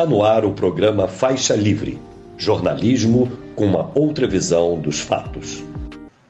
Está no ar o programa Faixa Livre, jornalismo com uma outra visão dos fatos.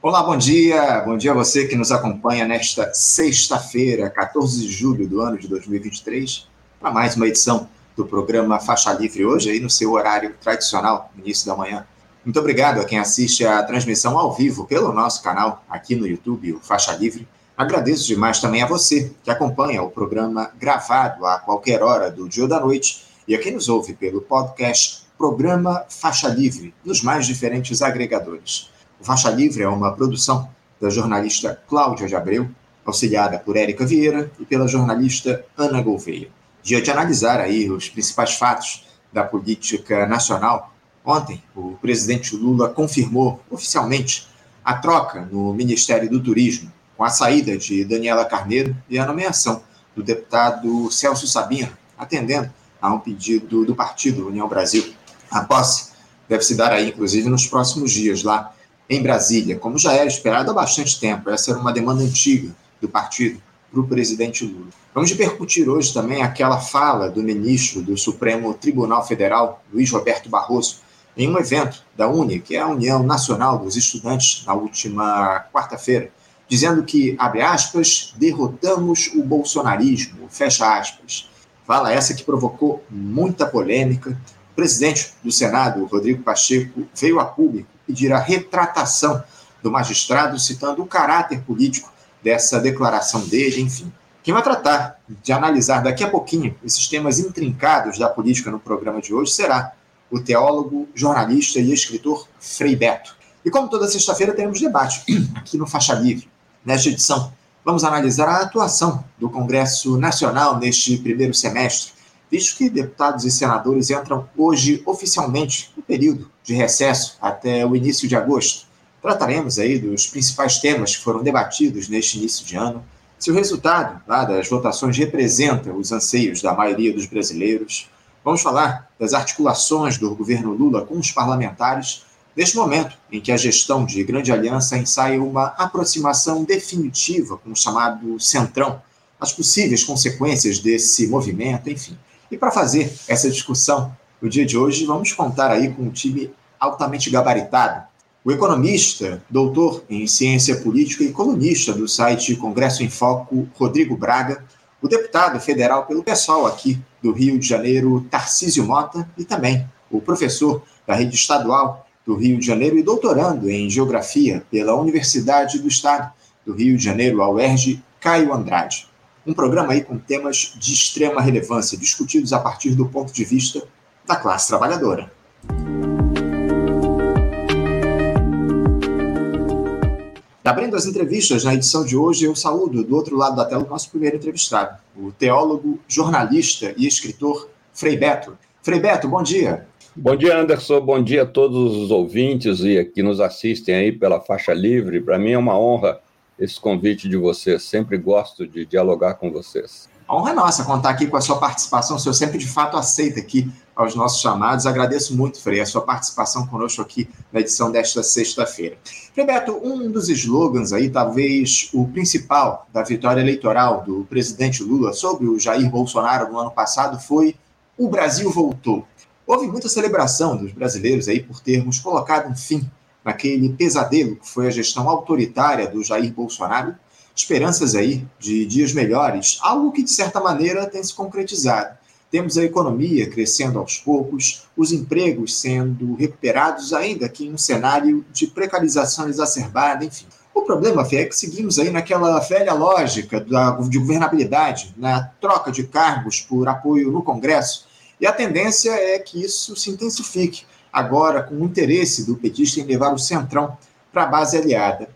Olá, bom dia. Bom dia a você que nos acompanha nesta sexta-feira, 14 de julho do ano de 2023, para mais uma edição do programa Faixa Livre hoje, aí no seu horário tradicional, início da manhã. Muito obrigado a quem assiste a transmissão ao vivo pelo nosso canal aqui no YouTube, o Faixa Livre. Agradeço demais também a você que acompanha o programa gravado a qualquer hora do dia ou da noite e a quem nos ouve pelo podcast Programa Faixa Livre, nos mais diferentes agregadores. O Faixa Livre é uma produção da jornalista Cláudia de Abreu, auxiliada por Érica Vieira e pela jornalista Ana Gouveia. Dia de analisar aí os principais fatos da política nacional. Ontem, o presidente Lula confirmou oficialmente a troca no Ministério do Turismo, com a saída de Daniela Carneiro e a nomeação do deputado Celso Sabino, atendendo a um pedido do partido União Brasil. A posse deve se dar aí, inclusive, nos próximos dias, lá em Brasília, como já era esperado há bastante tempo. Essa era uma demanda antiga do partido para o presidente Lula. Vamos repercutir hoje também aquela fala do ministro do Supremo Tribunal Federal, Luiz Roberto Barroso, em um evento da UNE, que é a União Nacional dos Estudantes, na última quarta-feira, dizendo que, abre aspas, derrotamos o bolsonarismo, fecha aspas. Fala essa que provocou muita polêmica. O presidente do Senado, Rodrigo Pacheco, veio a público pedir a retratação do magistrado, citando o caráter político dessa declaração dele, enfim. Quem vai tratar de analisar daqui a pouquinho esses temas intrincados da política no programa de hoje será o teólogo, jornalista e escritor Frei Beto. E como toda sexta-feira, teremos debate aqui no Faixa Livre. Nesta edição, vamos analisar a atuação do Congresso Nacional neste primeiro semestre, visto que deputados e senadores entram hoje oficialmente no período de recesso até o início de agosto. Trataremos aí dos principais temas que foram debatidos neste início de ano, se o resultado lá, das votações representa os anseios da maioria dos brasileiros. Vamos falar das articulações do governo Lula com os parlamentares Neste momento em que a gestão de Grande Aliança ensaia uma aproximação definitiva com o chamado Centrão, as possíveis consequências desse movimento, enfim. E para fazer essa discussão no dia de hoje, vamos contar aí com um time altamente gabaritado. O economista, doutor em ciência política e colunista do site Congresso em Foco, Rodrigo Braga, o deputado federal pelo PSOL aqui do Rio de Janeiro, Tarcísio Mota, e também o professor da rede estadual do Rio de Janeiro e doutorando em Geografia pela Universidade do Estado do Rio de Janeiro, a UERJ, Caio Andrade. Um programa aí com temas de extrema relevância, discutidos a partir do ponto de vista da classe trabalhadora. Abrindo as entrevistas na edição de hoje, eu saúdo do outro lado da tela o nosso primeiro entrevistado, o teólogo, jornalista e escritor Frei Beto. Frei Beto, bom dia. Bom dia, Anderson. Bom dia a todos os ouvintes e que nos assistem aí pela faixa livre. Para mim é uma honra esse convite de vocês. Sempre gosto de dialogar com vocês. A honra é nossa contar aqui com a sua participação. O senhor sempre de fato aceita aqui aos nossos chamados. Agradeço muito, Frei, a sua participação conosco aqui na edição desta sexta-feira. Frei Beto, um dos slogans aí, talvez o principal da vitória eleitoral do presidente Lula sobre o Jair Bolsonaro no ano passado foi o Brasil voltou. Houve muita celebração dos brasileiros aí por termos colocado um fim naquele pesadelo que foi a gestão autoritária do Jair Bolsonaro, esperanças aí de dias melhores, algo que de certa maneira tem se concretizado. Temos a economia crescendo aos poucos, os empregos sendo recuperados, ainda que em um cenário de precarização exacerbada, enfim. O problema, Fê, é que seguimos aí naquela velha lógica da, de governabilidade, na troca de cargos por apoio no Congresso, e a tendência é que isso se intensifique agora com o interesse do petista em levar o Centrão para a base aliada.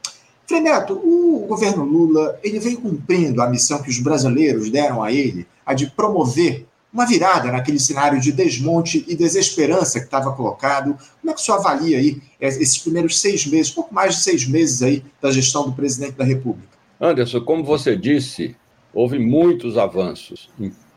Frei Neto, o governo Lula ele vem cumprindo a missão que os brasileiros deram a ele, a de promover uma virada naquele cenário de desmonte e desesperança que estava colocado. Como é que o senhor avalia aí esses primeiros seis meses, pouco mais de seis meses aí da gestão do presidente da República? Anderson, como você disse, houve muitos avanços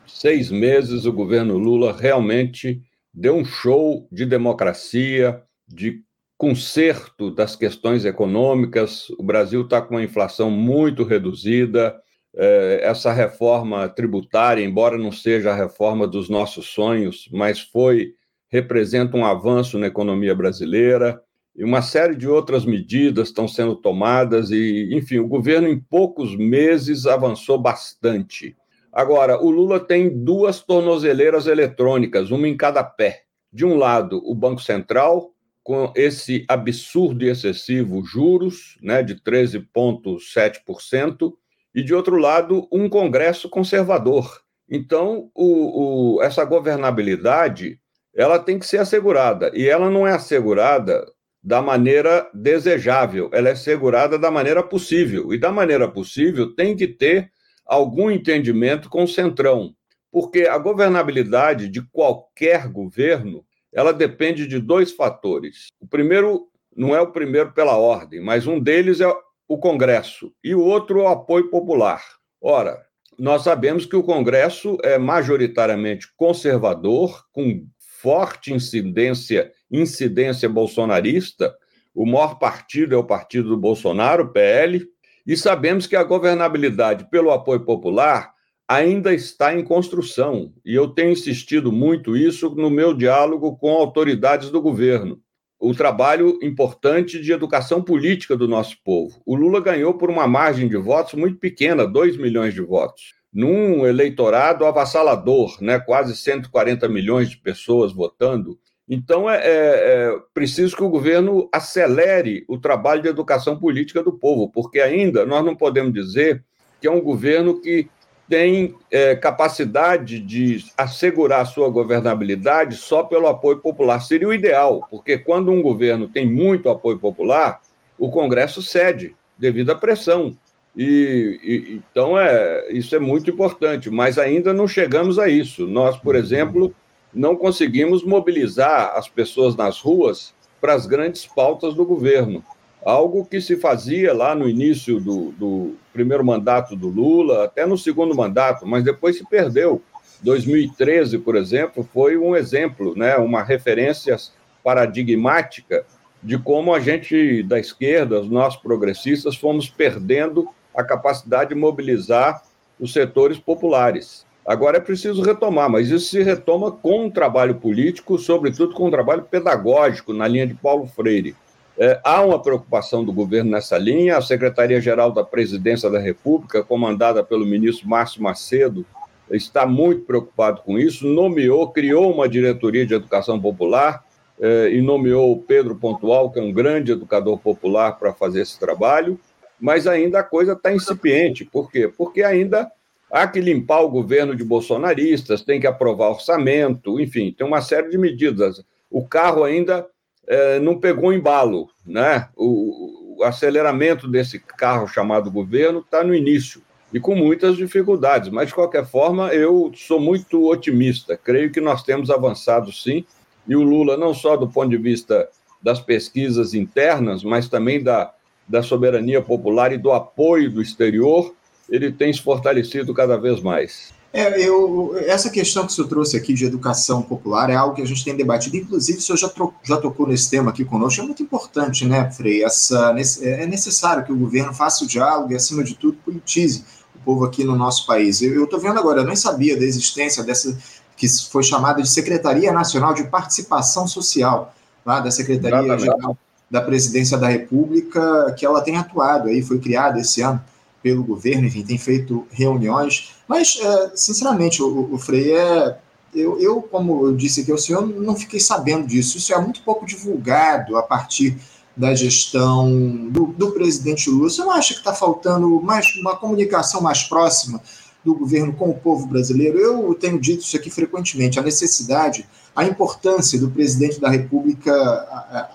seis meses, o governo Lula realmente deu um show de democracia, de conserto das questões econômicas. O Brasil está com uma inflação muito reduzida, é, essa reforma tributária, embora não seja a reforma dos nossos sonhos, mas foi representa um avanço na economia brasileira e uma série de outras medidas estão sendo tomadas e, enfim, o governo em poucos meses avançou bastante. Agora, o Lula tem duas tornozeleiras eletrônicas, uma em cada pé. De um lado, o Banco Central, com esse absurdo e excessivo juros, né, de 13,7%, e de outro lado, um Congresso conservador. Então, o, o, essa governabilidade ela tem que ser assegurada, e ela não é assegurada da maneira desejável, ela é segurada da maneira possível. E da maneira possível tem que ter algum entendimento com o Centrão, porque a governabilidade de qualquer governo, ela depende de dois fatores. O primeiro não é o primeiro pela ordem, mas um deles é o Congresso e o outro é o apoio popular. Ora, nós sabemos que o Congresso é majoritariamente conservador, com forte incidência incidência bolsonarista, o maior partido é o partido do Bolsonaro, PL, e sabemos que a governabilidade pelo apoio popular ainda está em construção. E eu tenho insistido muito isso no meu diálogo com autoridades do governo. O trabalho importante de educação política do nosso povo. O Lula ganhou por uma margem de votos muito pequena, 2 milhões de votos, num eleitorado avassalador, né? quase 140 milhões de pessoas votando. Então, é, é, é, preciso que o governo acelere o trabalho de educação política do povo, porque ainda nós não podemos dizer que é um governo que tem é, capacidade de assegurar a sua governabilidade só pelo apoio popular. Seria o ideal, porque quando um governo tem muito apoio popular, o Congresso cede devido à pressão. E, e, então é isso é muito importante, mas ainda não chegamos a isso. Nós, por uhum. exemplo, não conseguimos mobilizar as pessoas nas ruas para as grandes pautas do governo. Algo que se fazia lá no início do, do primeiro mandato do Lula, até no segundo mandato, mas depois se perdeu. 2013, por exemplo, foi um exemplo, né, uma referência paradigmática de como a gente da esquerda, nós progressistas, fomos perdendo a capacidade de mobilizar os setores populares. Agora é preciso retomar, mas isso se retoma com um trabalho político, sobretudo com um trabalho pedagógico, na linha de Paulo Freire. É, há uma preocupação do governo nessa linha. A Secretaria-Geral da Presidência da República, comandada pelo ministro Márcio Macedo, está muito preocupado com isso. Nomeou, criou uma diretoria de educação popular é, e nomeou o Pedro Pontual, que é um grande educador popular, para fazer esse trabalho. Mas ainda a coisa está incipiente. Por quê? Porque ainda Há que limpar o governo de bolsonaristas, tem que aprovar orçamento, enfim, tem uma série de medidas. O carro ainda é, não pegou embalo, né? O, o aceleramento desse carro chamado governo está no início e com muitas dificuldades, mas de qualquer forma eu sou muito otimista. Creio que nós temos avançado sim, e o Lula, não só do ponto de vista das pesquisas internas, mas também da, da soberania popular e do apoio do exterior, ele tem se fortalecido cada vez mais. É, eu, essa questão que o senhor trouxe aqui de educação popular é algo que a gente tem debatido, inclusive o senhor já, tro, já tocou nesse tema aqui conosco, é muito importante, né, Frei? Essa, é necessário que o governo faça o diálogo e, acima de tudo, politize o povo aqui no nosso país. Eu estou vendo agora, eu nem sabia da existência dessa que foi chamada de Secretaria Nacional de Participação Social, lá da Secretaria Geral da Presidência da República, que ela tem atuado aí, foi criada esse ano pelo governo, enfim, tem feito reuniões, mas, é, sinceramente, o, o Frei é. Eu, eu, como eu disse aqui ao senhor, não fiquei sabendo disso. Isso é muito pouco divulgado a partir da gestão do, do presidente Lula. Você não acha que está faltando mais uma comunicação mais próxima do governo com o povo brasileiro? Eu tenho dito isso aqui frequentemente, a necessidade a importância do presidente da República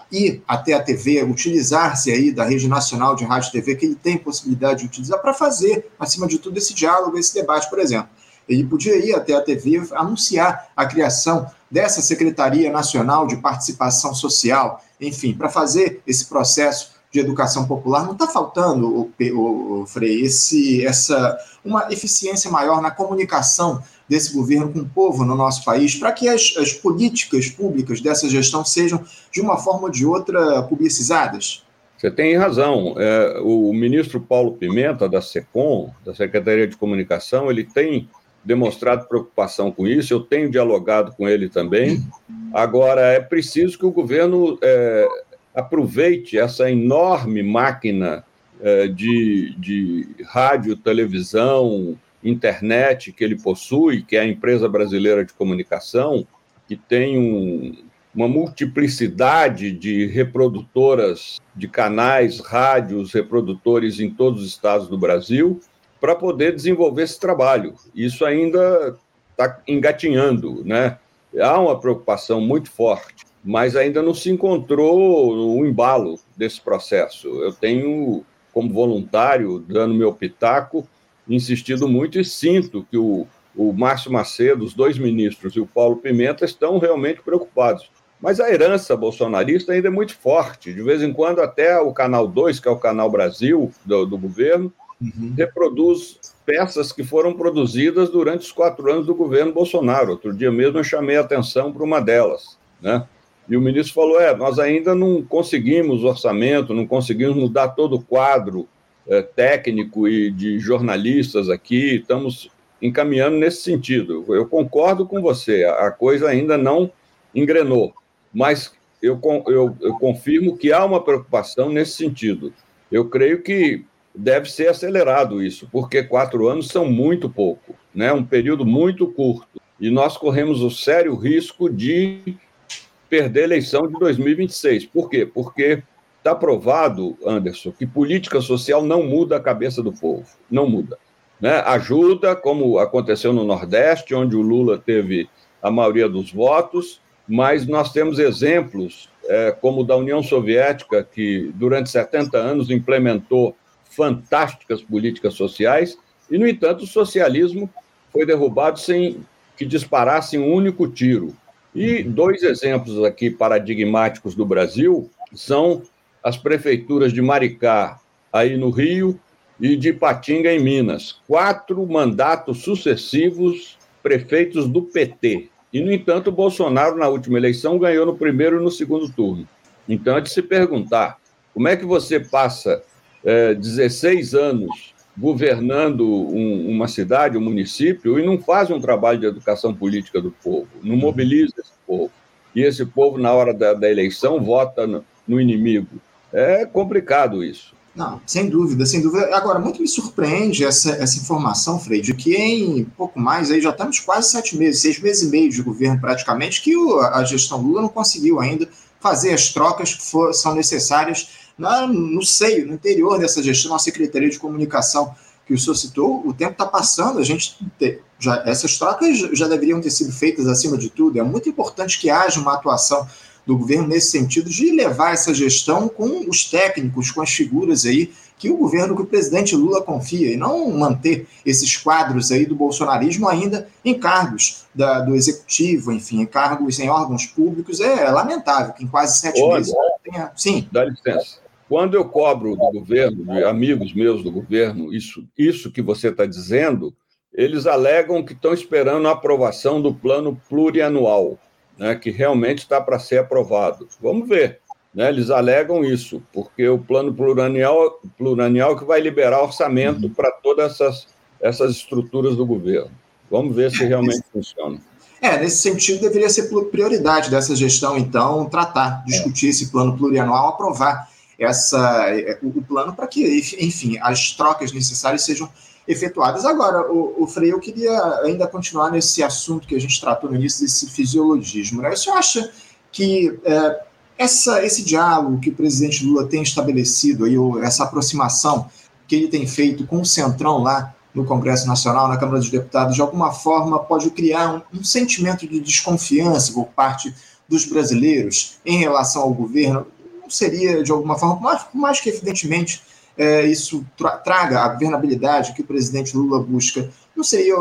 ir até a TV, utilizar-se aí da rede nacional de rádio e TV, que ele tem possibilidade de utilizar para fazer, acima de tudo, esse diálogo, esse debate, por exemplo. Ele podia ir até a TV anunciar a criação dessa Secretaria Nacional de Participação Social, enfim, para fazer esse processo de educação popular. Não está faltando, o, o, o Frei, esse, essa, uma eficiência maior na comunicação desse governo com o povo no nosso país, para que as, as políticas públicas dessa gestão sejam, de uma forma ou de outra, publicizadas? Você tem razão. É, o ministro Paulo Pimenta, da SECOM, da Secretaria de Comunicação, ele tem demonstrado preocupação com isso, eu tenho dialogado com ele também. Agora, é preciso que o governo é, aproveite essa enorme máquina é, de, de rádio, televisão, internet que ele possui, que é a empresa brasileira de comunicação, que tem um, uma multiplicidade de reprodutoras de canais, rádios, reprodutores em todos os estados do Brasil, para poder desenvolver esse trabalho. Isso ainda está engatinhando, né? Há uma preocupação muito forte, mas ainda não se encontrou o embalo desse processo. Eu tenho, como voluntário, dando meu pitaco, insistido muito e sinto que o, o Márcio Macedo, os dois ministros e o Paulo Pimenta estão realmente preocupados. Mas a herança bolsonarista ainda é muito forte. De vez em quando, até o Canal 2, que é o Canal Brasil do, do governo, uhum. reproduz peças que foram produzidas durante os quatro anos do governo Bolsonaro. Outro dia mesmo eu chamei a atenção para uma delas. Né? E o ministro falou: é, nós ainda não conseguimos orçamento, não conseguimos mudar todo o quadro é, técnico e de jornalistas aqui, estamos encaminhando nesse sentido. Eu concordo com você, a coisa ainda não engrenou, mas eu, eu, eu confirmo que há uma preocupação nesse sentido. Eu creio que deve ser acelerado isso, porque quatro anos são muito pouco, né? um período muito curto, e nós corremos o sério risco de perder a eleição de 2026. Por quê? Porque Está provado, Anderson, que política social não muda a cabeça do povo, não muda. Né? Ajuda, como aconteceu no Nordeste, onde o Lula teve a maioria dos votos, mas nós temos exemplos, é, como o da União Soviética, que durante 70 anos implementou fantásticas políticas sociais, e, no entanto, o socialismo foi derrubado sem que disparasse um único tiro. E dois exemplos aqui paradigmáticos do Brasil são as prefeituras de Maricá, aí no Rio, e de Patinga, em Minas. Quatro mandatos sucessivos prefeitos do PT. E, no entanto, Bolsonaro, na última eleição, ganhou no primeiro e no segundo turno. Então, é de se perguntar: como é que você passa é, 16 anos governando um, uma cidade, um município, e não faz um trabalho de educação política do povo, não mobiliza esse povo? E esse povo, na hora da, da eleição, vota no, no inimigo. É complicado isso. Não, sem dúvida, sem dúvida. Agora, muito me surpreende essa, essa informação, Frei, de que em pouco mais, aí já estamos quase sete meses, seis meses e meio de governo praticamente, que o, a gestão Lula não conseguiu ainda fazer as trocas que for, são necessárias na, no seio, no interior dessa gestão, a Secretaria de Comunicação que o senhor citou, o tempo está passando, a gente te, já, essas trocas já deveriam ter sido feitas acima de tudo. É muito importante que haja uma atuação do governo nesse sentido de levar essa gestão com os técnicos, com as figuras aí que o governo, que o presidente Lula confia, e não manter esses quadros aí do bolsonarismo ainda em cargos da, do executivo, enfim, em cargos em órgãos públicos, é lamentável que em quase sete Olha, meses tenha. Sim. Dá licença. Quando eu cobro do governo, de amigos meus do governo, isso, isso que você está dizendo, eles alegam que estão esperando a aprovação do plano plurianual né, que realmente está para ser aprovado. Vamos ver. Né, eles alegam isso, porque o plano plurianual, plurianual que vai liberar orçamento uhum. para todas essas, essas estruturas do governo. Vamos ver se realmente funciona. É, nesse sentido, deveria ser prioridade dessa gestão, então, tratar, discutir é. esse plano plurianual, aprovar essa, é, o plano para que, enfim, as trocas necessárias sejam efetuadas. Agora, o, o Frei, eu queria ainda continuar nesse assunto que a gente tratou no início, desse fisiologismo. Né? Você acha que é, essa, esse diálogo que o presidente Lula tem estabelecido, aí, essa aproximação que ele tem feito com o Centrão lá no Congresso Nacional, na Câmara dos Deputados, de alguma forma pode criar um, um sentimento de desconfiança por parte dos brasileiros em relação ao governo? Não seria, de alguma forma, mais, mais que evidentemente é, isso tra traga a governabilidade que o presidente Lula busca, não seria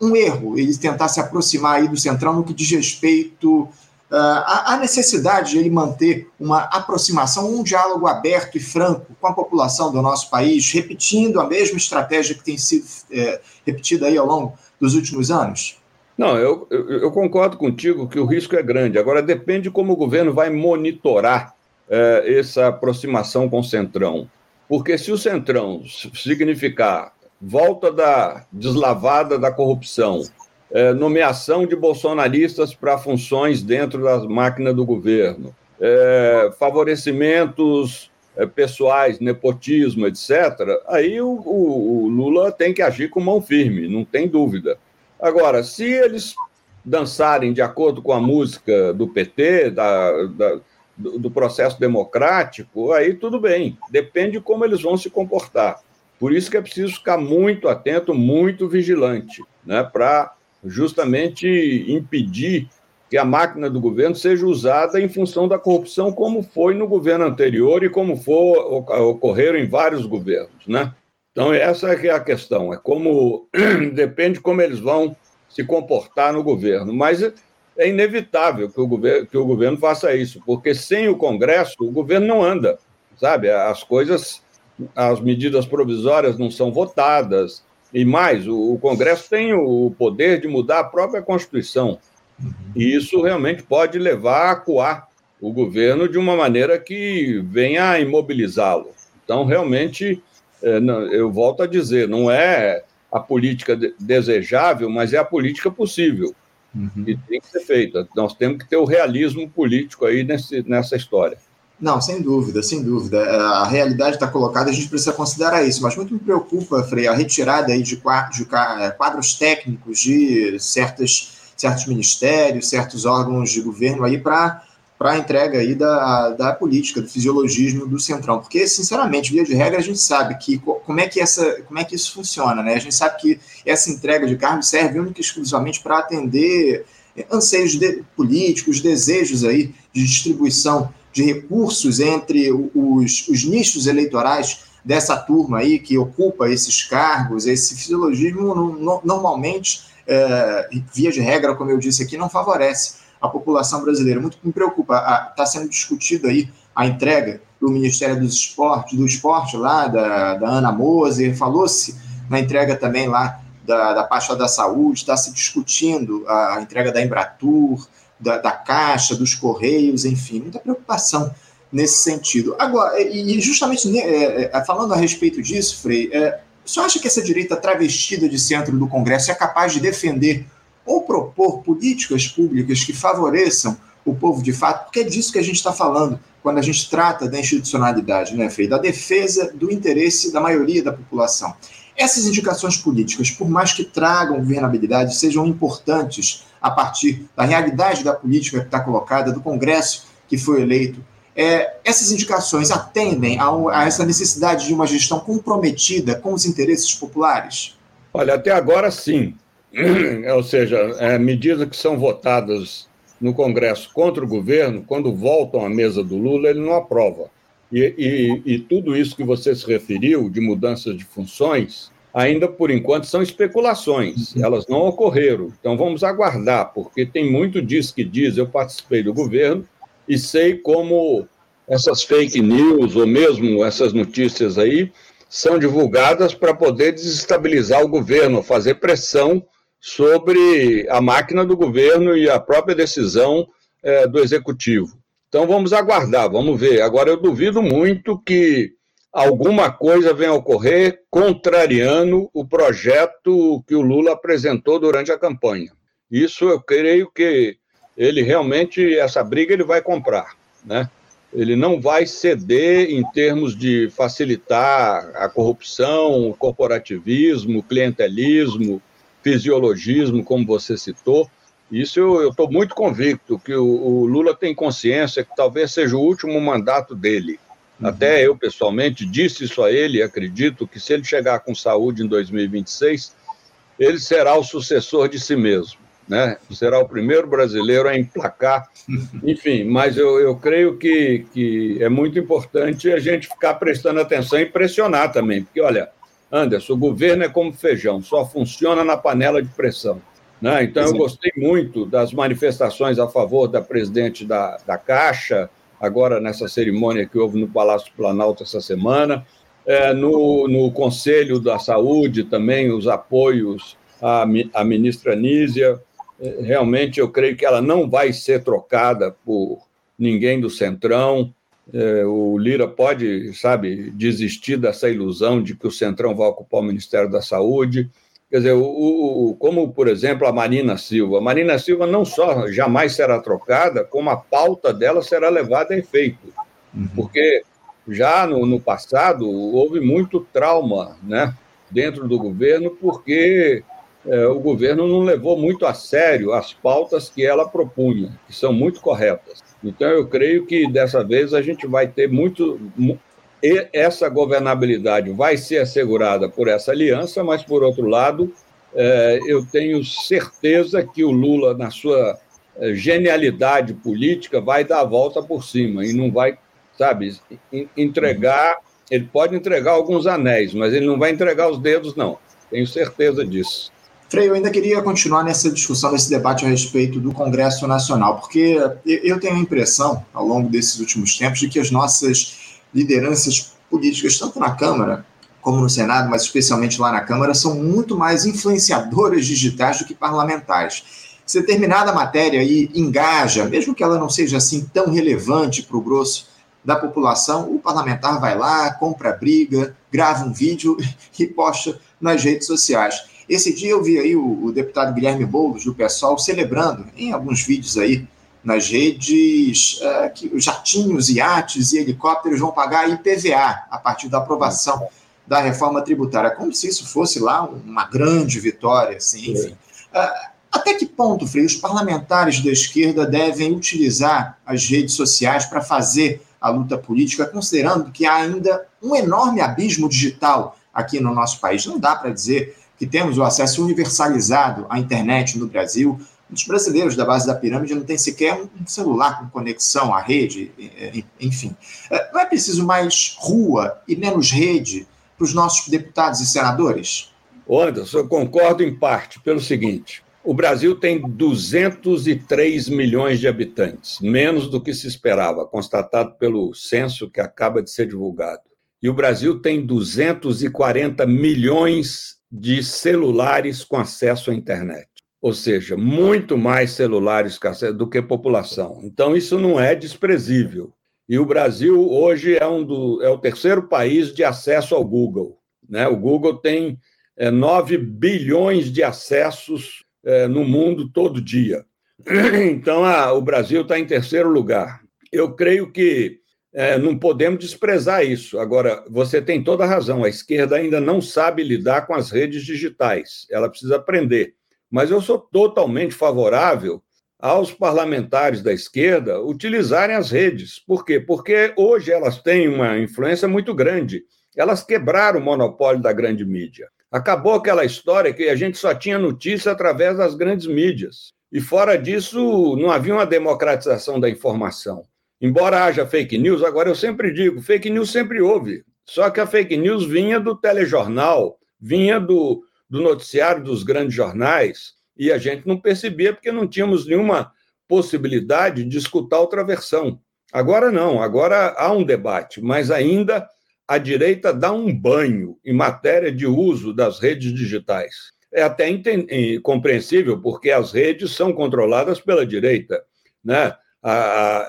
um erro ele tentar se aproximar aí do Centrão no que diz respeito à, à, necessidade de ele manter uma aproximação, um diálogo aberto e franco com a população do nosso país, repetindo a mesma estratégia que tem sido é, repetida aí ao longo dos últimos anos? Não, eu, eu, eu, concordo contigo que o risco é grande. Agora, depende como o governo vai monitorar é, essa aproximação com o Centrão. Porque se o Centrão significar volta da deslavada da corrupção, é, nomeação de bolsonaristas para funções dentro da máquina do governo, é, favorecimentos é, pessoais, nepotismo, etc., aí o, o, o, Lula tem que agir com mão firme, não tem dúvida. Agora, se eles dançarem de acordo com a música do PT, da, da do, do processo democrático, aí tudo bem, depende de como eles vão se comportar. Por isso que é preciso ficar muito atento, muito vigilante, né, para justamente impedir que a máquina do governo seja usada em função da corrupção, como foi no governo anterior e como for, ocorreram em vários governos. Né? Então, essa é, é a questão, é como depende como eles vão se comportar no governo. Mas é inevitável que o governo, que o governo faça isso, porque sem o Congresso, o governo não anda, sabe? As coisas, as medidas provisórias não são votadas, e mais, o, o Congresso tem o poder de mudar a própria Constituição, e isso realmente pode levar a coar o governo de uma maneira que venha a imobilizá-lo. Então, realmente, é, eu volto a dizer, não é a política desejável, mas é a política possível. Uhum. E tem que ser feita. Nós temos que ter o realismo político aí nesse, nessa história. Não, sem dúvida, sem dúvida. É, a realidade está colocada, a gente precisa considerar isso. Mas muito me preocupa, Frei, a retirada aí de é, quadros técnicos de certas, certos ministérios, certos órgãos de governo aí para para a entrega aí da, da política, do fisiologismo do Centrão. Porque, sinceramente, via de regra, a gente sabe que como é que, essa, como é que isso funciona, né? A gente sabe que essa entrega de cargos serve única e exclusivamente para atender anseios de, políticos, desejos aí de distribuição de recursos entre os, os nichos eleitorais dessa turma aí que ocupa esses cargos, esse fisiologismo no, normalmente, é, via de regra, como eu disse aqui, não favorece a população brasileira. Muito me preocupa. Está sendo discutido aí a entrega do Ministério dos Esportes, do Esporte lá, da, da Ana Moser, falou-se na entrega também lá da, da pasta da saúde, está se discutindo a entrega da Embratur, da, da Caixa, dos Correios, enfim, muita preocupação nesse sentido. Agora, e justamente né, é, é, falando a respeito disso, Frei, é, o senhor acha que essa direita travestida de centro do Congresso é capaz de defender ou propor políticas públicas que favoreçam o povo de fato, porque é disso que a gente está falando quando a gente trata da institucionalidade, né? Da defesa do interesse da maioria da população. Essas indicações políticas, por mais que tragam governabilidade, sejam importantes a partir da realidade da política que está colocada, do Congresso que foi eleito, é, essas indicações atendem a, a essa necessidade de uma gestão comprometida com os interesses populares? Olha, até agora sim. Ou seja, é, medidas que são votadas no Congresso contra o governo, quando voltam à mesa do Lula, ele não aprova. E, e, e tudo isso que você se referiu, de mudanças de funções, ainda por enquanto são especulações, uhum. elas não ocorreram. Então vamos aguardar, porque tem muito disso que diz. Eu participei do governo e sei como essas fake news, ou mesmo essas notícias aí, são divulgadas para poder desestabilizar o governo, fazer pressão sobre a máquina do governo e a própria decisão é, do executivo. Então vamos aguardar, vamos ver. Agora eu duvido muito que alguma coisa venha a ocorrer contrariando o projeto que o Lula apresentou durante a campanha. Isso eu creio que ele realmente essa briga ele vai comprar, né? Ele não vai ceder em termos de facilitar a corrupção, o corporativismo, o clientelismo, fisiologismo, como você citou. Isso eu estou muito convicto que o, o, Lula tem consciência que talvez seja o último mandato dele. Uhum. Até eu, pessoalmente, disse isso a ele acredito que se ele chegar com saúde em 2026, ele será o sucessor de si mesmo. Né? Será o primeiro brasileiro a emplacar. Enfim, mas eu, eu creio que, que é muito importante a gente ficar prestando atenção e pressionar também, porque, olha, Anderson, o governo é como feijão, só funciona na panela de pressão. Né? Então, eu gostei muito das manifestações a favor da presidente da, da Caixa, agora nessa cerimônia que houve no Palácio Planalto essa semana, é, no, no Conselho da Saúde também, os apoios à, à ministra Nízia. É, realmente, eu creio que ela não vai ser trocada por ninguém do Centrão. É, o Lira pode, sabe, desistir dessa ilusão de que o Centrão vai ocupar o Ministério da Saúde. Quer dizer, o, o, como, por exemplo, a Marina Silva. A Marina Silva não só jamais será trocada, como a pauta dela será levada a efeito. Uhum. Porque já no, no, passado houve muito trauma né, dentro do governo, porque é, o governo não levou muito a sério as pautas que ela propunha, que são muito corretas. Então, eu creio que dessa vez a gente vai ter muito. Essa governabilidade vai ser assegurada por essa aliança, mas, por outro lado, é, eu tenho certeza que o Lula, na sua é, genialidade política, vai dar a volta por cima e não vai, sabe, entregar. Ele pode entregar alguns anéis, mas ele não vai entregar os dedos, não. Tenho certeza disso. Frei, eu ainda queria continuar nessa discussão, nesse debate a respeito do Congresso Nacional, porque eu tenho a impressão, ao longo desses últimos tempos, de que as nossas lideranças políticas, tanto na Câmara como no Senado, mas especialmente lá na Câmara, são muito mais influenciadoras digitais do que parlamentares. Se determinada matéria aí engaja, mesmo que ela não seja assim tão relevante para o grosso da população, o parlamentar vai lá, compra briga, grava um vídeo e posta nas redes sociais. Esse dia eu vi aí o, o deputado Guilherme Boulos, do PSOL, celebrando em alguns vídeos aí nas redes uh, que jatinhos, iates e helicópteros vão pagar IPVA a partir da aprovação da reforma tributária, como se isso fosse lá uma grande vitória, assim, enfim. Uh, até que ponto, Frei, os parlamentares da esquerda devem utilizar as redes sociais para fazer a luta política, considerando que há ainda um enorme abismo digital aqui no nosso país? Não dá para dizer que temos o acesso universalizado à internet no Brasil. Os brasileiros da base da pirâmide não têm sequer um celular com conexão à rede, enfim. É, não é preciso mais rua e menos rede para os nossos deputados e senadores? Anderson, eu concordo em parte pelo seguinte: o Brasil tem 203 milhões de habitantes, menos do que se esperava, constatado pelo censo que acaba de ser divulgado. E o Brasil tem 240 milhões de celulares com acesso à internet. Ou seja, muito mais celulares do que população. Então, isso não é desprezível. E o Brasil hoje é, um do, é o terceiro país de acesso ao Google. Né? O Google tem é, 9 bilhões de acessos é, no mundo todo dia. Então, a, o Brasil está em terceiro lugar. Eu creio que é, não podemos desprezar isso. Agora, você tem toda a razão, a esquerda ainda não sabe lidar com as redes digitais, ela precisa aprender. Mas eu sou totalmente favorável aos parlamentares da esquerda utilizarem as redes. Por quê? Porque hoje elas têm uma influência muito grande. Elas quebraram o monopólio da grande mídia. Acabou aquela história que a gente só tinha notícia através das grandes mídias. E fora disso, não havia uma democratização da informação. Embora haja fake news, agora eu sempre digo, fake news sempre houve. Só que a fake news vinha do telejornal, vinha do, do noticiário dos grandes jornais, e a gente não percebia porque não tínhamos nenhuma possibilidade de escutar outra versão. Agora não, agora há um debate, mas ainda a direita dá um banho em matéria de uso das redes digitais. É até compreensível, porque as redes são controladas pela direita. Né?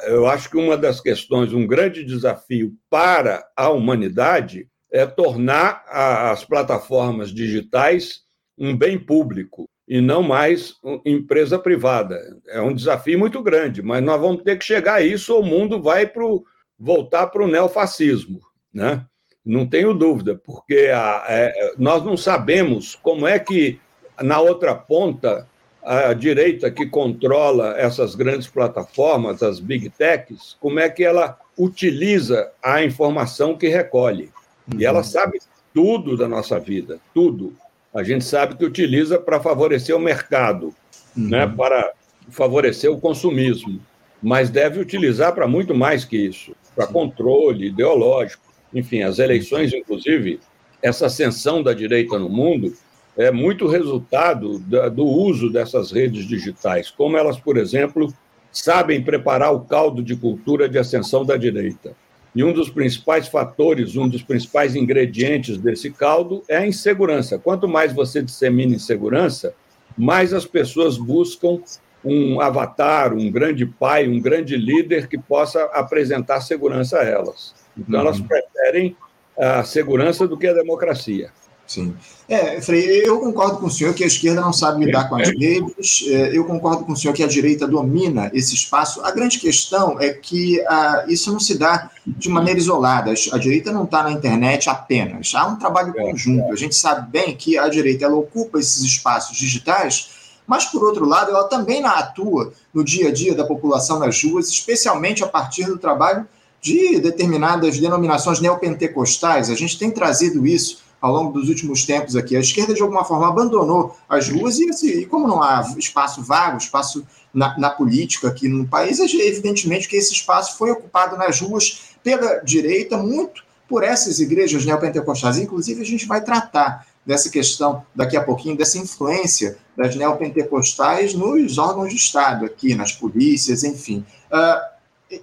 Eu acho que uma das questões, um grande desafio para a humanidade é tornar as plataformas digitais um bem público e não mais empresa privada. É um desafio muito grande, mas nós vamos ter que chegar a isso ou o mundo vai pro, voltar para o neofascismo. Né? Não tenho dúvida, porque a, é, nós não sabemos como é que na outra ponta a direita que controla essas grandes plataformas, as big techs, como é que ela utiliza a informação que recolhe. E ela uhum. sabe tudo da nossa vida, tudo. A gente sabe que utiliza para favorecer o mercado, uhum. né, para favorecer o consumismo, mas deve utilizar para muito mais que isso, para controle ideológico. Enfim, as eleições, inclusive, essa ascensão da direita no mundo é muito resultado da, do uso dessas redes digitais, como elas, por exemplo, sabem preparar o caldo de cultura de ascensão da direita. E um dos principais fatores, um dos principais ingredientes desse caldo é a insegurança. Quanto mais você dissemina insegurança, mais as pessoas buscam um avatar, um grande pai, um grande líder que possa apresentar segurança a elas. Então, uhum. elas preferem a segurança do que a democracia. Sim. É, Frei, eu concordo com o senhor que a esquerda não sabe lidar com as redes, é, eu concordo com o senhor que a direita domina esse espaço. A grande questão é que ah, isso não se dá de maneira isolada. A direita não está na internet apenas. Há um trabalho é, conjunto. É. A gente sabe bem que a direita ela ocupa esses espaços digitais, mas, por outro lado, ela também atua no dia a dia da população nas ruas, especialmente a partir do trabalho de determinadas denominações neopentecostais. A gente tem trazido isso ao longo dos últimos tempos aqui. A esquerda, de alguma forma, abandonou as ruas e, assim, como não há espaço vago, espaço na, na, política aqui no país, evidentemente que esse espaço foi ocupado nas ruas pela direita, muito por essas igrejas neopentecostais. Inclusive, a gente vai tratar dessa questão daqui a pouquinho, dessa influência das neopentecostais nos órgãos de Estado aqui, nas polícias, enfim. Uh,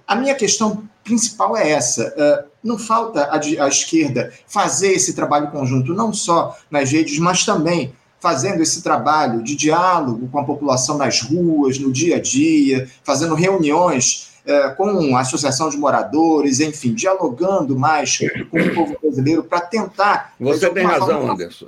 a minha questão principal é essa. Uh, não falta a, esquerda fazer esse trabalho conjunto, não só nas redes, mas também fazendo esse trabalho de diálogo com a população nas ruas, no dia a dia, fazendo reuniões é, com a associação de moradores, enfim, dialogando mais com o povo brasileiro para tentar. Você tem razão, forma... Anderson.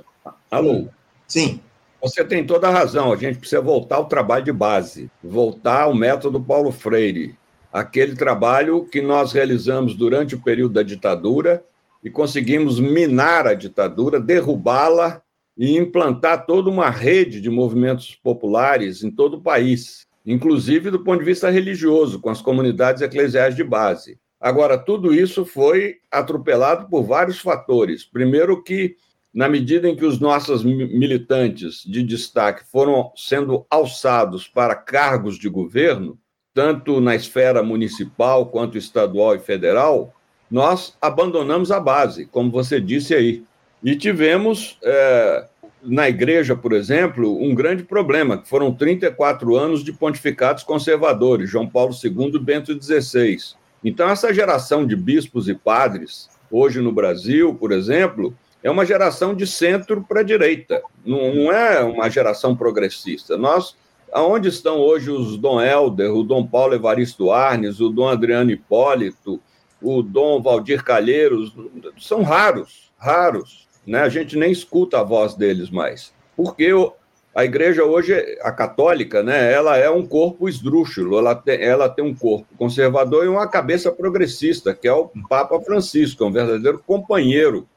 Alô? Sim. Você tem toda a razão. A gente precisa voltar ao trabalho de base, voltar ao método Paulo Freire, aquele trabalho que nós realizamos durante o período da ditadura e conseguimos minar a ditadura, derrubá-la e implantar toda uma rede de movimentos populares em todo o país, inclusive do ponto de vista religioso, com as comunidades eclesiais de base. Agora, tudo isso foi atropelado por vários fatores. Primeiro, que, na medida em que os nossos militantes de destaque foram sendo alçados para cargos de governo, tanto na esfera municipal quanto estadual e federal, nós abandonamos a base, como você disse aí. E tivemos, é, na igreja, por exemplo, um grande problema, que foram 34 anos de pontificados conservadores, João Paulo II e Bento XVI. Então, essa geração de bispos e padres, hoje no Brasil, por exemplo, é uma geração de centro para direita, não, não é uma geração progressista. Nós Aonde estão hoje os Dom Helder, o Dom Paulo Evaristo Arnes, o Dom Adriano Hipólito, o Dom Valdir Calheiros? São raros, raros. Né? A gente nem escuta a voz deles mais. Porque a igreja hoje, a católica, né, ela é um corpo esdrúxulo, ela tem, ela tem um corpo conservador e uma cabeça progressista, que é o Papa Francisco, é um verdadeiro companheiro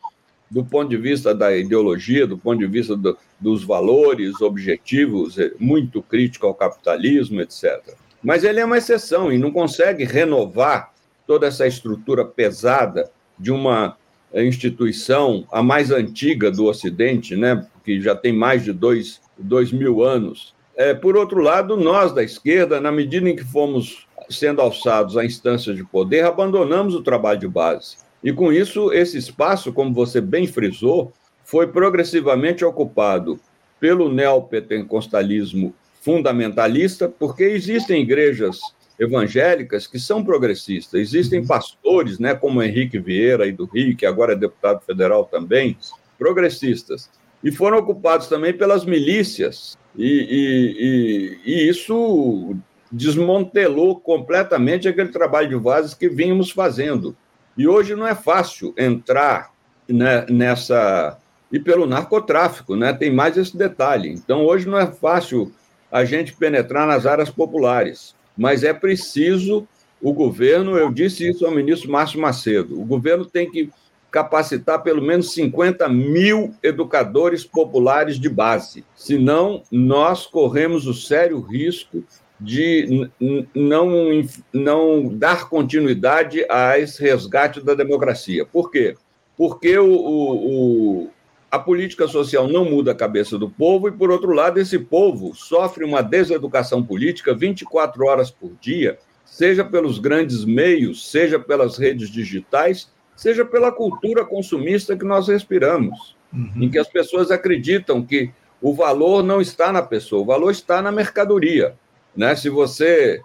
do ponto de vista da ideologia, do ponto de vista do, dos valores objetivos, é muito crítico ao capitalismo, etc. Mas ele é uma exceção e não consegue renovar toda essa estrutura pesada de uma instituição, a mais antiga do Ocidente, né, que já tem mais de dois, dois mil anos. É, por outro lado, nós da esquerda, na medida em que fomos sendo alçados a instâncias de poder, abandonamos o trabalho de base. E com isso, esse espaço, como você bem frisou, foi progressivamente ocupado pelo neopentecostalismo fundamentalista, porque existem igrejas evangélicas que são progressistas, existem uhum. pastores, né, como Henrique Vieira aí do Rio, que agora é deputado federal também, progressistas, e foram ocupados também pelas milícias, e, e, e, e isso desmantelou completamente aquele trabalho de vases que vínhamos fazendo. E hoje não é fácil entrar né, nessa. E pelo narcotráfico, né? Tem mais esse detalhe. Então, hoje não é fácil a gente penetrar nas áreas populares, mas é preciso o governo, eu disse isso ao ministro Márcio Macedo, o governo tem que capacitar pelo menos 50 mil educadores populares de base. Senão, nós corremos o sério risco de não, não dar continuidade a esse resgate da democracia. Por quê? Porque o, o, a política social não muda a cabeça do povo e, por outro lado, esse povo sofre uma deseducação política 24 horas por dia, seja pelos grandes meios, seja pelas redes digitais, seja pela cultura consumista que nós respiramos, uhum. em que as pessoas acreditam que o valor não está na pessoa, o valor está na mercadoria. Né? Se você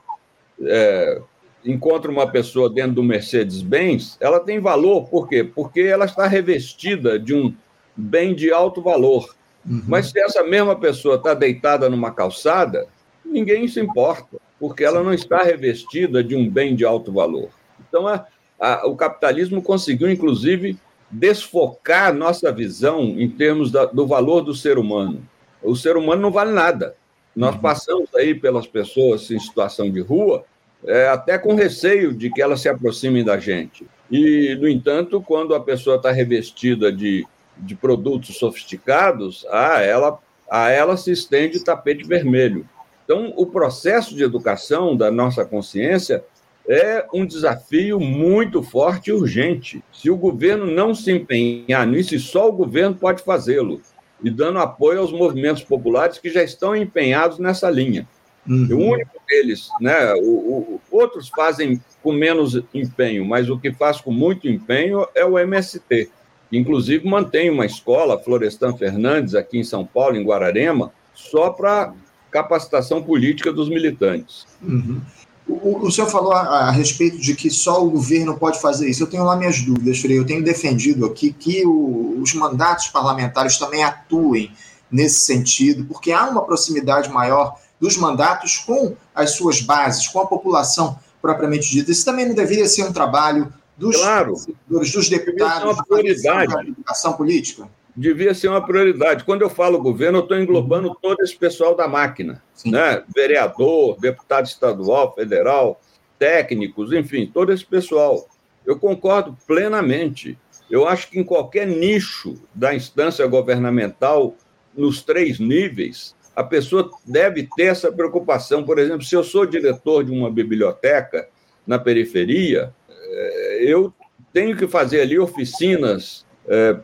é, encontra uma pessoa dentro do Mercedes-Benz, ela tem valor, por quê? Porque ela está revestida de um bem de alto valor. Uhum. Mas se essa mesma pessoa está deitada numa calçada, ninguém se importa, porque ela não está revestida de um bem de alto valor. Então, a, a, o capitalismo conseguiu, inclusive, desfocar nossa visão em termos da, do valor do ser humano. O ser humano não vale nada. Nós uhum. passamos aí pelas pessoas em situação de rua, é, até com receio de que elas se aproximem da gente. E, no entanto, quando a pessoa está revestida de, de produtos sofisticados, a ela, a ela se estende tapete vermelho. Então, o processo de educação da nossa consciência é um desafio muito forte e urgente. Se o governo não se empenhar nisso, e só o governo pode fazê-lo, e dando apoio aos movimentos populares que já estão empenhados nessa linha. Uhum. O único deles, né? O, o, outros fazem com menos empenho, mas o que faz com muito empenho é o MST, que inclusive mantém uma escola, Florestan Fernandes, aqui em São Paulo, em Guararema, só para capacitação política dos militantes. Uhum. O, o, senhor falou a, a, respeito de que só o governo pode fazer isso. Eu tenho lá minhas dúvidas, Frei. Eu tenho defendido aqui que o, os mandatos parlamentares também atuem nesse sentido, porque há uma proximidade maior dos mandatos com as suas bases, com a população propriamente dita. Isso também não deveria ser um trabalho dos, claro. dos deputados da educação política? Devia ser uma prioridade. Quando eu falo governo, eu estou englobando todo esse pessoal da máquina, né? vereador, deputado estadual, federal, técnicos, enfim, todo esse pessoal. Eu concordo plenamente. Eu acho que em qualquer nicho da instância governamental, nos três níveis, a pessoa deve ter essa preocupação. Por exemplo, se eu sou diretor de uma biblioteca na periferia, eh, eu tenho que fazer ali oficinas eh,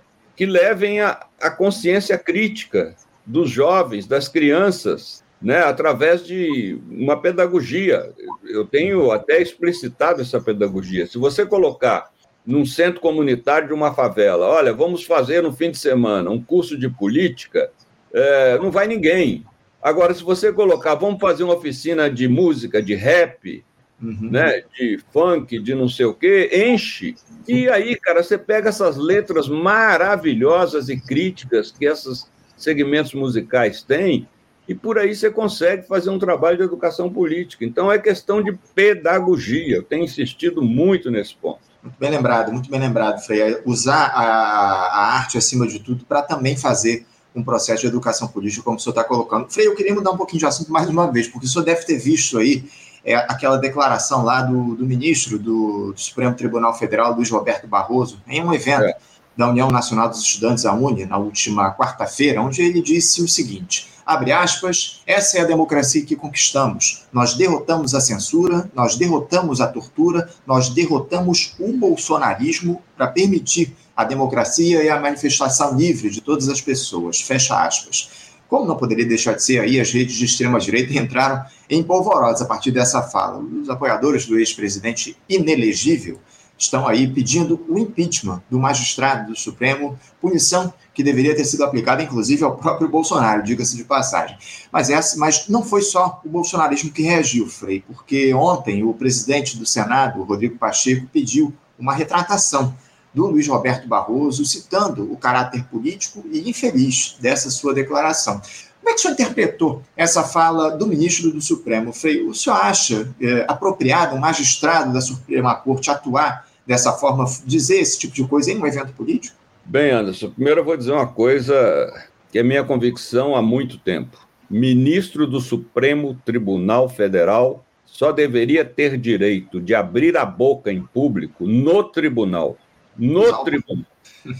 que levem a, a consciência crítica dos jovens, das crianças, né, através de uma pedagogia. Eu tenho até explicitado essa pedagogia. Se você colocar num centro comunitário de uma favela, olha, vamos fazer no fim de semana um curso de política, é, não vai ninguém. Agora, se você colocar, vamos fazer uma oficina de música, de rap, uhum. né, de funk, de não sei o quê, enche. E aí, cara, você pega essas letras maravilhosas e críticas que esses segmentos musicais têm, e por aí você consegue fazer um trabalho de educação política. Então, é questão de pedagogia. Eu tenho insistido muito nesse ponto. Muito bem lembrado, muito bem lembrado, Frei. Usar a, a arte, acima de tudo, para também fazer um processo de educação política, como o senhor está colocando. Frei, eu queria mudar um pouquinho de assunto mais uma vez, porque o senhor deve ter visto aí é aquela declaração lá do, do ministro do, do, Supremo Tribunal Federal, Luiz Roberto Barroso, em um evento é. da União Nacional dos Estudantes, a UNE, na última quarta-feira, onde ele disse o seguinte: abre aspas, essa é a democracia que conquistamos. Nós derrotamos a censura, nós derrotamos a tortura, nós derrotamos o bolsonarismo para permitir a democracia e a manifestação livre de todas as pessoas. Fecha aspas. Como não poderia deixar de ser aí, as redes de extrema-direita entraram em polvorosa a partir dessa fala. Os apoiadores do ex-presidente inelegível estão aí pedindo o impeachment do magistrado do Supremo, punição que deveria ter sido aplicada, inclusive, ao próprio Bolsonaro, diga-se de passagem. Mas, essa, mas não foi só o bolsonarismo que reagiu, Frei, porque ontem o presidente do Senado, Rodrigo Pacheco, pediu uma retratação do Luiz Roberto Barroso, citando o caráter político e infeliz dessa sua declaração. Como é que o senhor interpretou essa fala do ministro do Supremo, Frei? O senhor acha é, apropriado um magistrado da Suprema Corte atuar dessa forma, dizer esse tipo de coisa em um evento político? Bem, Anderson, primeiro eu vou dizer uma coisa que é minha convicção há muito tempo. Ministro do Supremo Tribunal Federal só deveria ter direito de abrir a boca em público no tribunal no tribunal.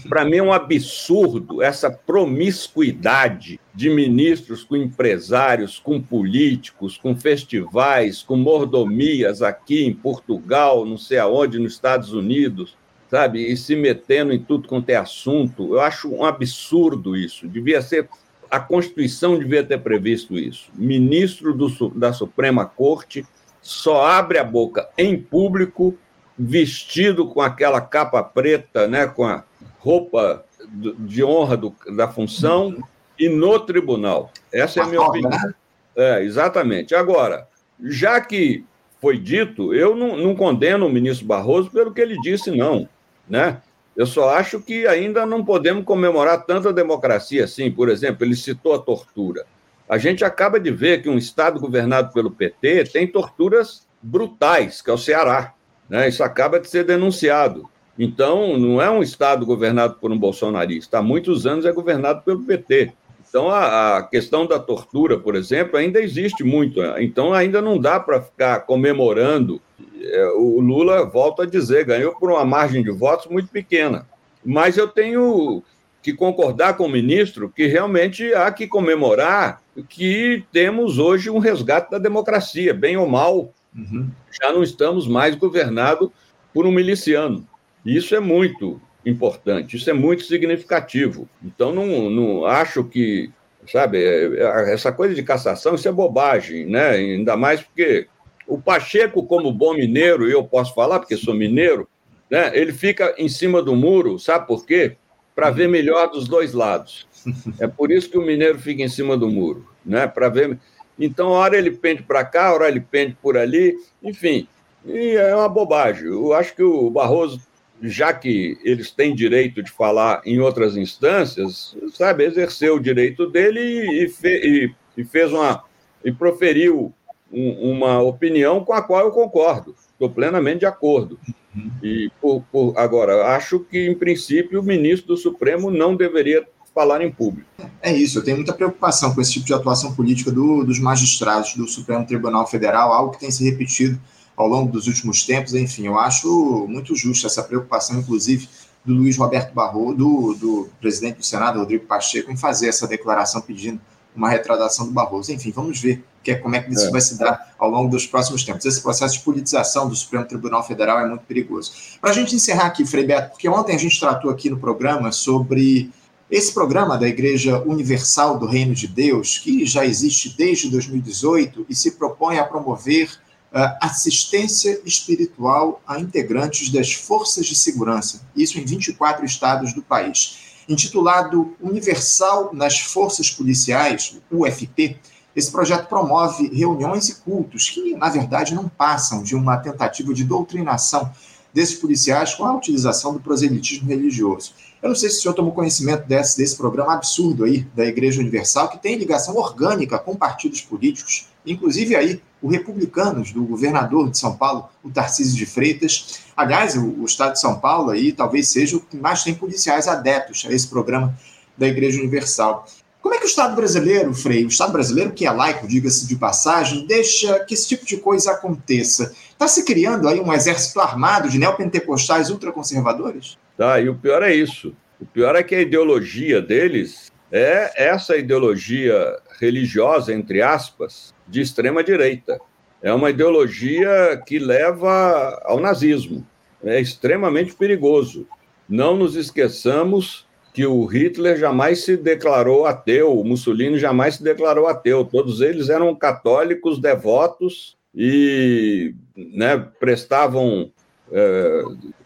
Para mim é um absurdo essa promiscuidade de ministros com empresários, com políticos, com festivais, com mordomias aqui em Portugal, não sei aonde, nos Estados Unidos, sabe? E se metendo em tudo quanto é assunto. Eu acho um absurdo isso. Devia ser. A Constituição devia ter previsto isso. Ministro do, da Suprema Corte só abre a boca em público vestido com aquela capa preta, né, com a roupa de honra do, da função, e no tribunal. Essa é a minha opinião. Né? É, exatamente. Agora, já que foi dito, eu não, não, condeno o ministro Barroso pelo que ele disse, não. Né? Eu só acho que ainda não podemos comemorar tanta democracia assim. Por exemplo, ele citou a tortura. A gente acaba de ver que um Estado governado pelo PT tem torturas brutais, que é o Ceará. Né? Isso acaba de ser denunciado. Então, não é um Estado governado por um bolsonarista. Há muitos anos é governado pelo PT. Então, a, a questão da tortura, por exemplo, ainda existe muito. Então, ainda não dá para ficar comemorando. É, o Lula, volta a dizer, ganhou por uma margem de votos muito pequena. Mas eu tenho que concordar com o ministro que realmente há que comemorar que temos hoje um resgate da democracia, bem ou mal. Uhum. Já não estamos mais governados por um miliciano. Isso é muito importante, isso é muito significativo. Então, não, não acho que, sabe, é, é, essa coisa de cassação, isso é bobagem, né? Ainda mais porque o Pacheco, como bom mineiro, e eu posso falar porque sou mineiro, né? ele fica em cima do muro, sabe por quê? Para ver melhor dos dois lados. É por isso que o mineiro fica em cima do muro, né? Para ver. Então, a hora ele pende para cá, a hora ele pende por ali, enfim. E é uma bobagem. Eu acho que o Barroso já que eles têm direito de falar em outras instâncias, sabe, exerceu o direito dele e, fe, e, e fez uma e proferiu um, uma opinião com a qual eu concordo, estou plenamente de acordo. Uhum. E por, por, agora acho que em princípio o ministro do Supremo não deveria falar em público. É isso, eu tenho muita preocupação com esse tipo de atuação política do, dos magistrados do Supremo Tribunal Federal, algo que tem se repetido ao longo dos últimos tempos. Enfim, eu acho muito justa essa preocupação, inclusive, do Luiz Roberto Barroso, do, do presidente do Senado, Rodrigo Pacheco, em fazer essa declaração pedindo uma retradação do Barroso. Enfim, vamos ver que é, como é que isso é. vai se dar ao longo dos próximos tempos. Esse processo de politização do Supremo Tribunal Federal é muito perigoso. Para a gente encerrar aqui, Frei Beto, porque ontem a gente tratou aqui no programa sobre esse programa da Igreja Universal do Reino de Deus, que já existe desde 2018 e se propõe a promover assistência espiritual a integrantes das forças de segurança, isso em 24 estados do país. Intitulado Universal nas Forças Policiais, UFP, esse projeto promove reuniões e cultos que, na verdade, não passam de uma tentativa de doutrinação desses policiais com a utilização do proselitismo religioso. Eu não sei se o senhor tomou conhecimento desse, desse programa absurdo aí da Igreja Universal, que tem ligação orgânica com partidos políticos, inclusive aí o Republicanos, do governador de São Paulo, o Tarcísio de Freitas. Aliás, o, o estado de São Paulo aí talvez seja o que mais tem policiais adeptos a esse programa da Igreja Universal. Como é que o Estado brasileiro, Frei, o Estado brasileiro, que é laico, diga-se de passagem, deixa que esse tipo de coisa aconteça? Está se criando aí um exército armado de neopentecostais ultraconservadores? Tá, e o pior é isso. O pior é que a ideologia deles é essa ideologia religiosa, entre aspas, de extrema direita. É uma ideologia que leva ao nazismo. É extremamente perigoso. Não nos esqueçamos que o Hitler jamais se declarou ateu, o Mussolini jamais se declarou ateu. Todos eles eram católicos devotos e né, prestavam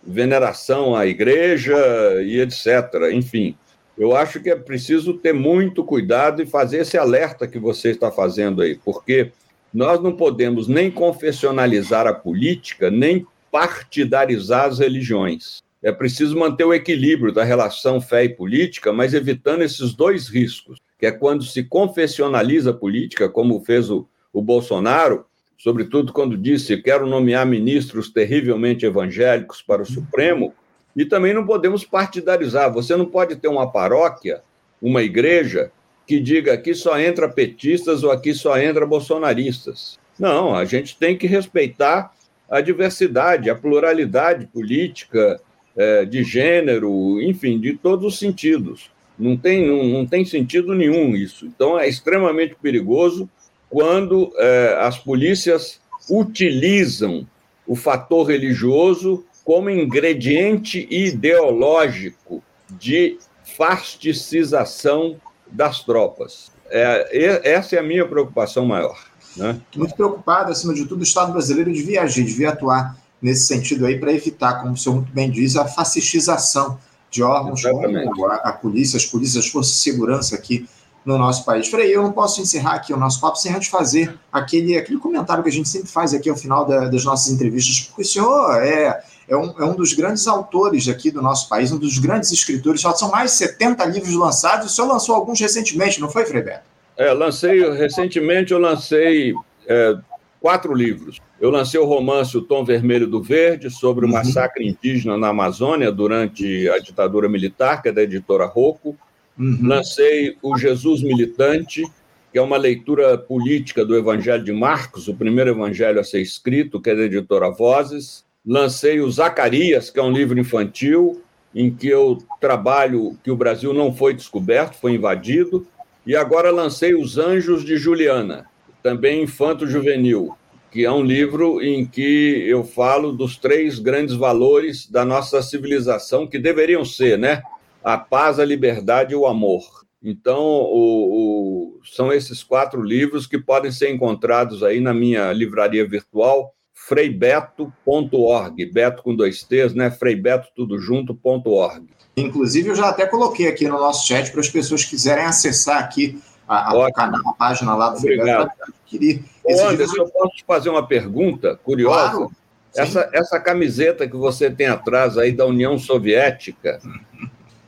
veneração à igreja e etc. Enfim, eu acho que é preciso ter muito cuidado e fazer esse alerta que você está fazendo aí, porque nós não podemos nem confessionalizar a política, nem partidarizar as religiões. É preciso manter o equilíbrio da relação fé e política, mas evitando esses dois riscos, que é quando se confessionaliza a política, como fez o, o Bolsonaro, sobretudo quando disse: quero nomear ministros terrivelmente evangélicos para o Supremo, e também não podemos partidarizar. Você não pode ter uma paróquia, uma igreja, que diga aqui só entra petistas ou aqui só entra bolsonaristas. Não, a gente tem que respeitar a diversidade, a pluralidade política, é, de gênero, enfim, de todos os sentidos. Não tem, não, não tem sentido nenhum isso. Então, é extremamente perigoso quando é, as polícias utilizam o fator religioso como ingrediente ideológico de fasticização das tropas. É, essa é a minha preocupação maior. Né? Muito preocupado, acima de tudo, o Estado brasileiro devia agir, devia atuar nesse sentido aí para evitar, como o senhor muito bem diz, a fascistização de órgãos Exatamente. como a, a, polícia, as polícias, as forças de segurança aqui no nosso país. Frei, eu não posso encerrar aqui o nosso papo sem antes fazer aquele, aquele comentário que a gente sempre faz aqui ao final da, das nossas entrevistas, porque o senhor é, é, um, é um dos grandes autores aqui do nosso país, um dos grandes escritores, só são mais de 70 livros lançados, o senhor lançou alguns recentemente, não foi, Frei Beto? É, lancei, recentemente eu lancei é, quatro livros. Eu lancei o romance O Tom Vermelho do Verde, sobre o uhum. massacre indígena na Amazônia durante a ditadura militar, que é da editora Rocco. Uhum. Lancei o Jesus Militante, que é uma leitura política do Evangelho de Marcos, o primeiro evangelho a ser escrito, que é da editora Vozes. Lancei o Zacarias, que é um livro infantil, em que eu trabalho que o Brasil não foi descoberto, foi invadido. E agora lancei Os Anjos de Juliana, também infanto-juvenil, que é um livro em que eu falo dos três grandes valores da nossa civilização, que deveriam ser, né? A paz, a liberdade e o amor. Então, o, o, são esses quatro livros que podem ser encontrados aí na minha livraria virtual, freibeto.org, Beto com dois T's, né? Freibeto tudo junto.org. Inclusive, eu já até coloquei aqui no nosso chat para as pessoas que quiserem acessar aqui a, a, canal, a página lá do Obrigado. Freibeto. Ô, Anderson, eu posso te fazer uma pergunta curiosa? Claro. Essa, essa camiseta que você tem atrás aí da União Soviética,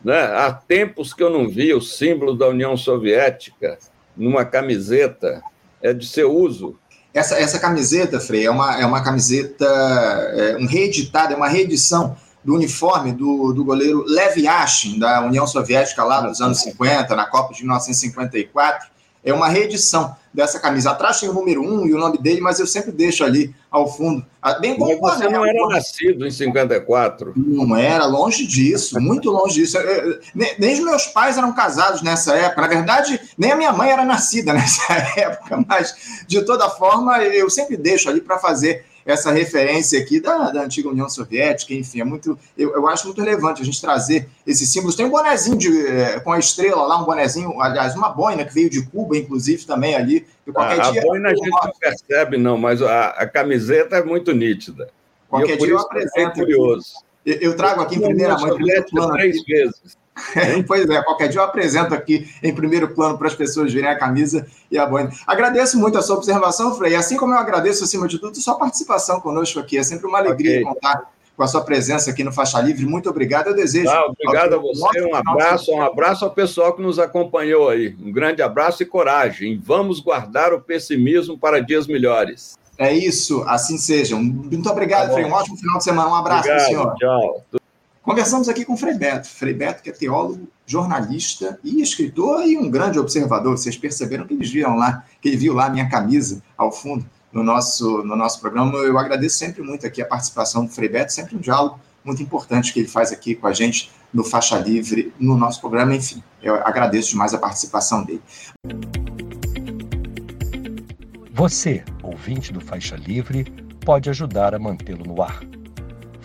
né? há tempos que eu não vi o símbolo da União Soviética numa camiseta, é de seu uso. Essa, essa camiseta, Frei, é uma, é uma camiseta, é um reeditado, é uma reedição do uniforme do, do goleiro Lev Yashin, da União Soviética lá nos anos 50, na Copa de 1954. É uma reedição dessa camisa. Atrás tem o número 1 e o nome dele, mas eu sempre deixo ali ao fundo. Ah, bem como mas você não era nascido em 54. Não era, longe disso, muito longe disso. Nem os meus pais eram casados nessa época. Na verdade, nem a minha mãe era nascida nessa época, mas de toda forma, eu sempre deixo ali para fazer essa referência aqui da, da antiga União Soviética, enfim, é muito, eu, eu acho muito relevante a gente trazer esses símbolos. Tem um bonezinho de, é, com a estrela lá, um bonezinho, aliás, uma boina que veio de Cuba, inclusive, também ali. qualquer a, dia, a boina a gente não percebe, não, mas a, a camiseta é muito nítida. Qualquer eu, dia eu apresento. Curioso. Eu, eu trago aqui em primeira mão. Três vezes. pois é, qualquer dia eu apresento aqui em primeiro plano para as pessoas verem a camisa e a boina. Agradeço muito a sua observação, Frei, assim como eu agradeço, acima de tudo, a sua participação conosco aqui. É sempre uma alegria okay. contar com a sua presença aqui no Faixa Livre. Muito obrigado. Eu desejo. Ah, obrigado a você. Um abraço, um abraço ao pessoal que nos acompanhou aí. Um grande abraço e coragem. Vamos guardar o pessimismo para dias melhores. É isso, assim seja. Muito obrigado, tá Frei. Um ótimo final de semana. Um abraço para o senhor. Tchau. Conversamos aqui com Frei Beto. Frei Beto, que é teólogo, jornalista e escritor e um grande observador. Vocês perceberam que eles viram lá, que ele viu lá a minha camisa ao fundo no nosso, no nosso programa. Eu agradeço sempre muito aqui a participação do Frei Beto, sempre um diálogo muito importante que ele faz aqui com a gente no Faixa Livre, no nosso programa. Enfim, eu agradeço demais a participação dele. Você, ouvinte do Faixa Livre, pode ajudar a mantê-lo no ar